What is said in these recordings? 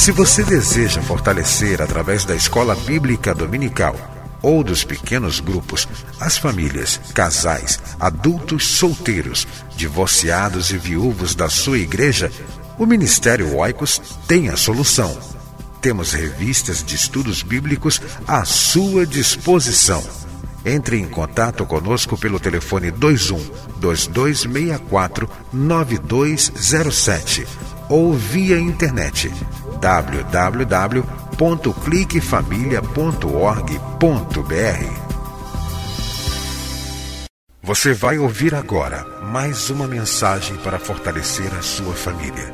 Se você deseja fortalecer através da escola bíblica dominical ou dos pequenos grupos as famílias, casais, adultos solteiros, divorciados e viúvos da sua igreja, o Ministério Oicos tem a solução. Temos revistas de estudos bíblicos à sua disposição. Entre em contato conosco pelo telefone 21 2264 9207 ou via internet www.cliquefamilia.org.br. Você vai ouvir agora mais uma mensagem para fortalecer a sua família.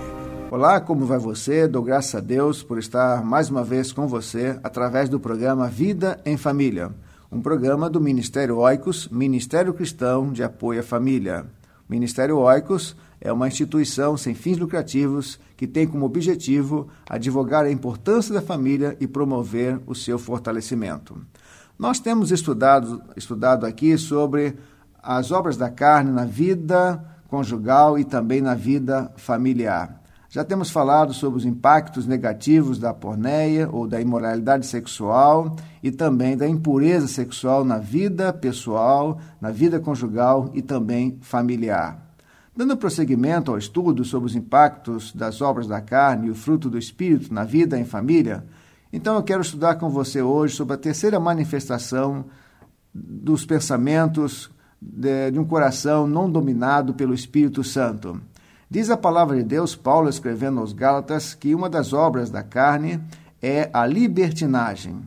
Olá, como vai você? Dou graças a Deus por estar mais uma vez com você através do programa Vida em Família, um programa do Ministério Oicos, Ministério Cristão de Apoio à Família. Ministério Oicos é uma instituição sem fins lucrativos que tem como objetivo advogar a importância da família e promover o seu fortalecimento. Nós temos estudado, estudado aqui sobre as obras da carne na vida conjugal e também na vida familiar. Já temos falado sobre os impactos negativos da porneia ou da imoralidade sexual e também da impureza sexual na vida pessoal, na vida conjugal e também familiar. Dando prosseguimento ao estudo sobre os impactos das obras da carne e o fruto do espírito na vida em família, então eu quero estudar com você hoje sobre a terceira manifestação dos pensamentos de, de um coração não dominado pelo Espírito Santo. Diz a palavra de Deus, Paulo escrevendo aos Gálatas, que uma das obras da carne é a libertinagem.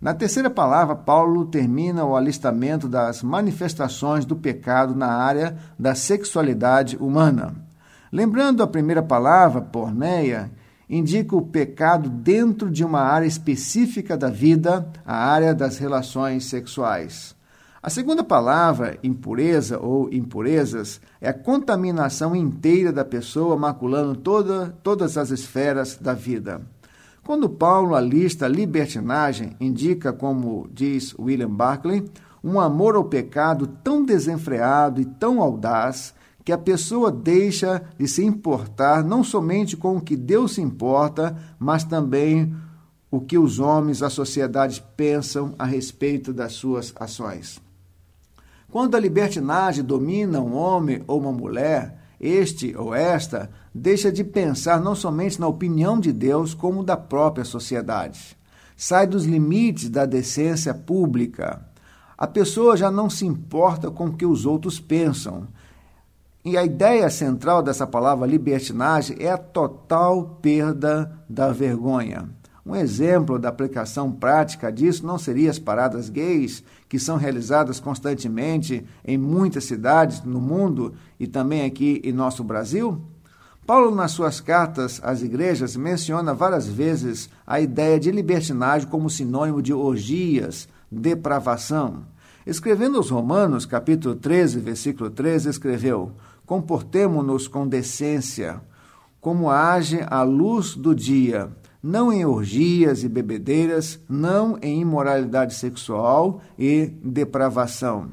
Na terceira palavra, Paulo termina o alistamento das manifestações do pecado na área da sexualidade humana. Lembrando a primeira palavra, porneia, indica o pecado dentro de uma área específica da vida, a área das relações sexuais. A segunda palavra, impureza ou impurezas, é a contaminação inteira da pessoa, maculando toda, todas as esferas da vida. Quando Paulo alista libertinagem, indica, como diz William Barclay, um amor ao pecado tão desenfreado e tão audaz que a pessoa deixa de se importar não somente com o que Deus se importa, mas também o que os homens, a sociedade pensam a respeito das suas ações. Quando a libertinagem domina um homem ou uma mulher, este ou esta deixa de pensar não somente na opinião de Deus, como da própria sociedade. Sai dos limites da decência pública. A pessoa já não se importa com o que os outros pensam. E a ideia central dessa palavra libertinagem é a total perda da vergonha. Um exemplo da aplicação prática disso não seria as paradas gays, que são realizadas constantemente em muitas cidades no mundo e também aqui em nosso Brasil? Paulo, nas suas cartas às igrejas, menciona várias vezes a ideia de libertinagem como sinônimo de orgias, depravação. Escrevendo aos Romanos, capítulo 13, versículo 13, escreveu: Comportemo-nos com decência, como age a luz do dia não em orgias e bebedeiras, não em imoralidade sexual e depravação.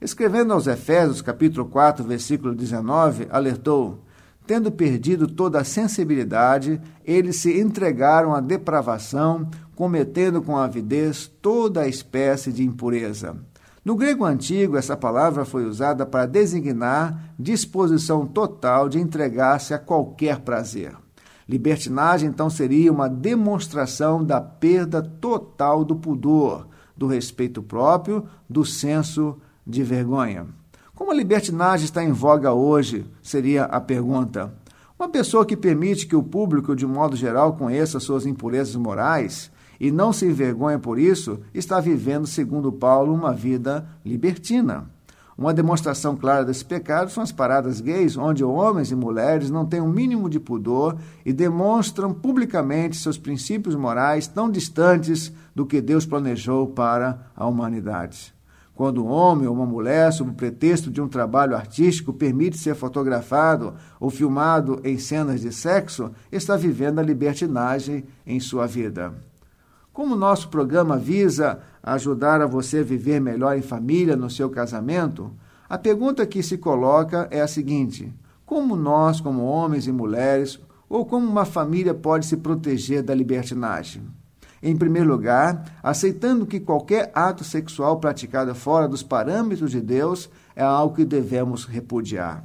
Escrevendo aos Efésios, capítulo 4, versículo 19, alertou: Tendo perdido toda a sensibilidade, eles se entregaram à depravação, cometendo com avidez toda a espécie de impureza. No grego antigo, essa palavra foi usada para designar disposição total de entregar-se a qualquer prazer. Libertinagem, então, seria uma demonstração da perda total do pudor, do respeito próprio, do senso de vergonha. Como a libertinagem está em voga hoje? Seria a pergunta. Uma pessoa que permite que o público, de modo geral, conheça suas impurezas morais e não se envergonha por isso, está vivendo, segundo Paulo, uma vida libertina. Uma demonstração clara desse pecado são as paradas gays, onde homens e mulheres não têm o um mínimo de pudor e demonstram publicamente seus princípios morais tão distantes do que Deus planejou para a humanidade. Quando um homem ou uma mulher, sob o pretexto de um trabalho artístico, permite ser fotografado ou filmado em cenas de sexo, está vivendo a libertinagem em sua vida. Como nosso programa visa ajudar a você viver melhor em família no seu casamento, a pergunta que se coloca é a seguinte: como nós, como homens e mulheres, ou como uma família pode se proteger da libertinagem? Em primeiro lugar, aceitando que qualquer ato sexual praticado fora dos parâmetros de Deus é algo que devemos repudiar.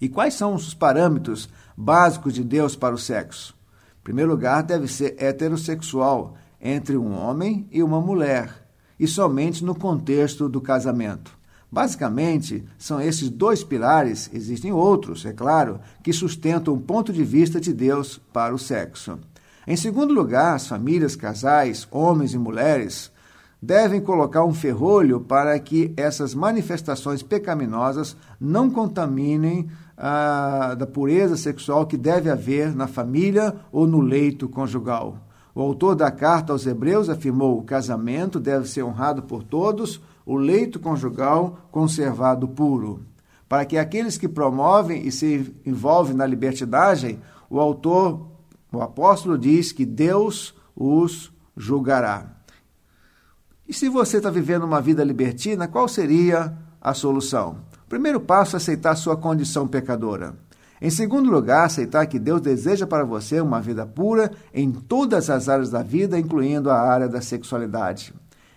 E quais são os parâmetros básicos de Deus para o sexo? Em primeiro lugar, deve ser heterossexual entre um homem e uma mulher, e somente no contexto do casamento. Basicamente, são esses dois pilares, existem outros, é claro, que sustentam o ponto de vista de Deus para o sexo. Em segundo lugar, as famílias, casais, homens e mulheres, devem colocar um ferrolho para que essas manifestações pecaminosas não contaminem a da pureza sexual que deve haver na família ou no leito conjugal. O autor da carta aos Hebreus afirmou: o casamento deve ser honrado por todos, o leito conjugal conservado puro. Para que aqueles que promovem e se envolvem na libertinagem, o autor o apóstolo diz que Deus os julgará. E se você está vivendo uma vida libertina, qual seria a solução? O primeiro passo é aceitar sua condição pecadora. Em segundo lugar, aceitar que Deus deseja para você uma vida pura em todas as áreas da vida, incluindo a área da sexualidade.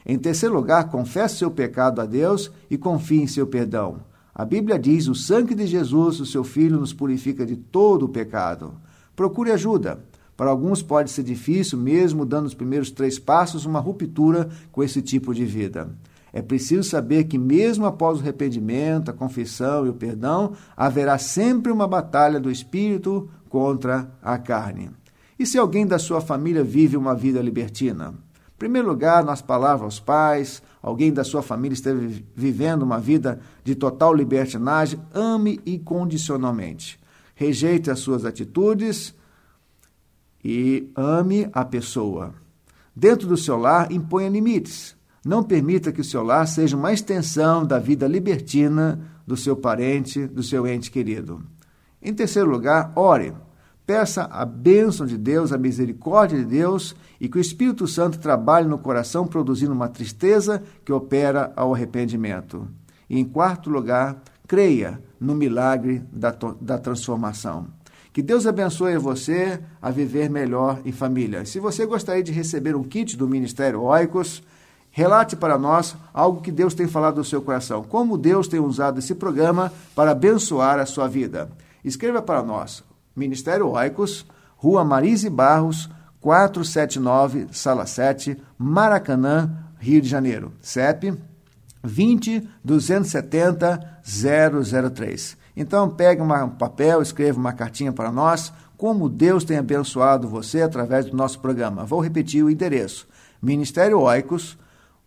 Em terceiro lugar, confesse seu pecado a Deus e confie em seu perdão. A Bíblia diz: o sangue de Jesus, o seu Filho, nos purifica de todo o pecado. Procure ajuda. Para alguns pode ser difícil, mesmo dando os primeiros três passos, uma ruptura com esse tipo de vida. É preciso saber que, mesmo após o arrependimento, a confissão e o perdão, haverá sempre uma batalha do espírito contra a carne. E se alguém da sua família vive uma vida libertina? Em primeiro lugar, nas palavras aos pais, alguém da sua família esteve vivendo uma vida de total libertinagem, ame incondicionalmente. Rejeite as suas atitudes e ame a pessoa. Dentro do seu lar, imponha limites. Não permita que o seu lar seja uma extensão da vida libertina do seu parente, do seu ente querido. Em terceiro lugar, ore. Peça a bênção de Deus, a misericórdia de Deus e que o Espírito Santo trabalhe no coração, produzindo uma tristeza que opera ao arrependimento. E em quarto lugar, creia no milagre da, da transformação. Que Deus abençoe você a viver melhor em família. Se você gostaria de receber um kit do Ministério Oicos, relate para nós algo que Deus tem falado no seu coração. Como Deus tem usado esse programa para abençoar a sua vida. Escreva para nós. Ministério Oicos, Rua Marise Barros, 479, Sala 7, Maracanã, Rio de Janeiro. CEP 20 270 003. Então, pegue um papel, escreva uma cartinha para nós, como Deus tem abençoado você através do nosso programa. Vou repetir o endereço: Ministério Oicos,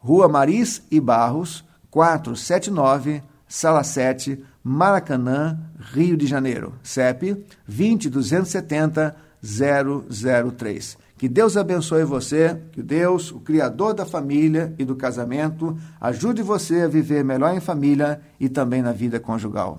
Rua Maris e Barros, 479, Sala 7, Maracanã, Rio de Janeiro. CEP 20270 003. Que Deus abençoe você, que Deus, o Criador da família e do casamento, ajude você a viver melhor em família e também na vida conjugal.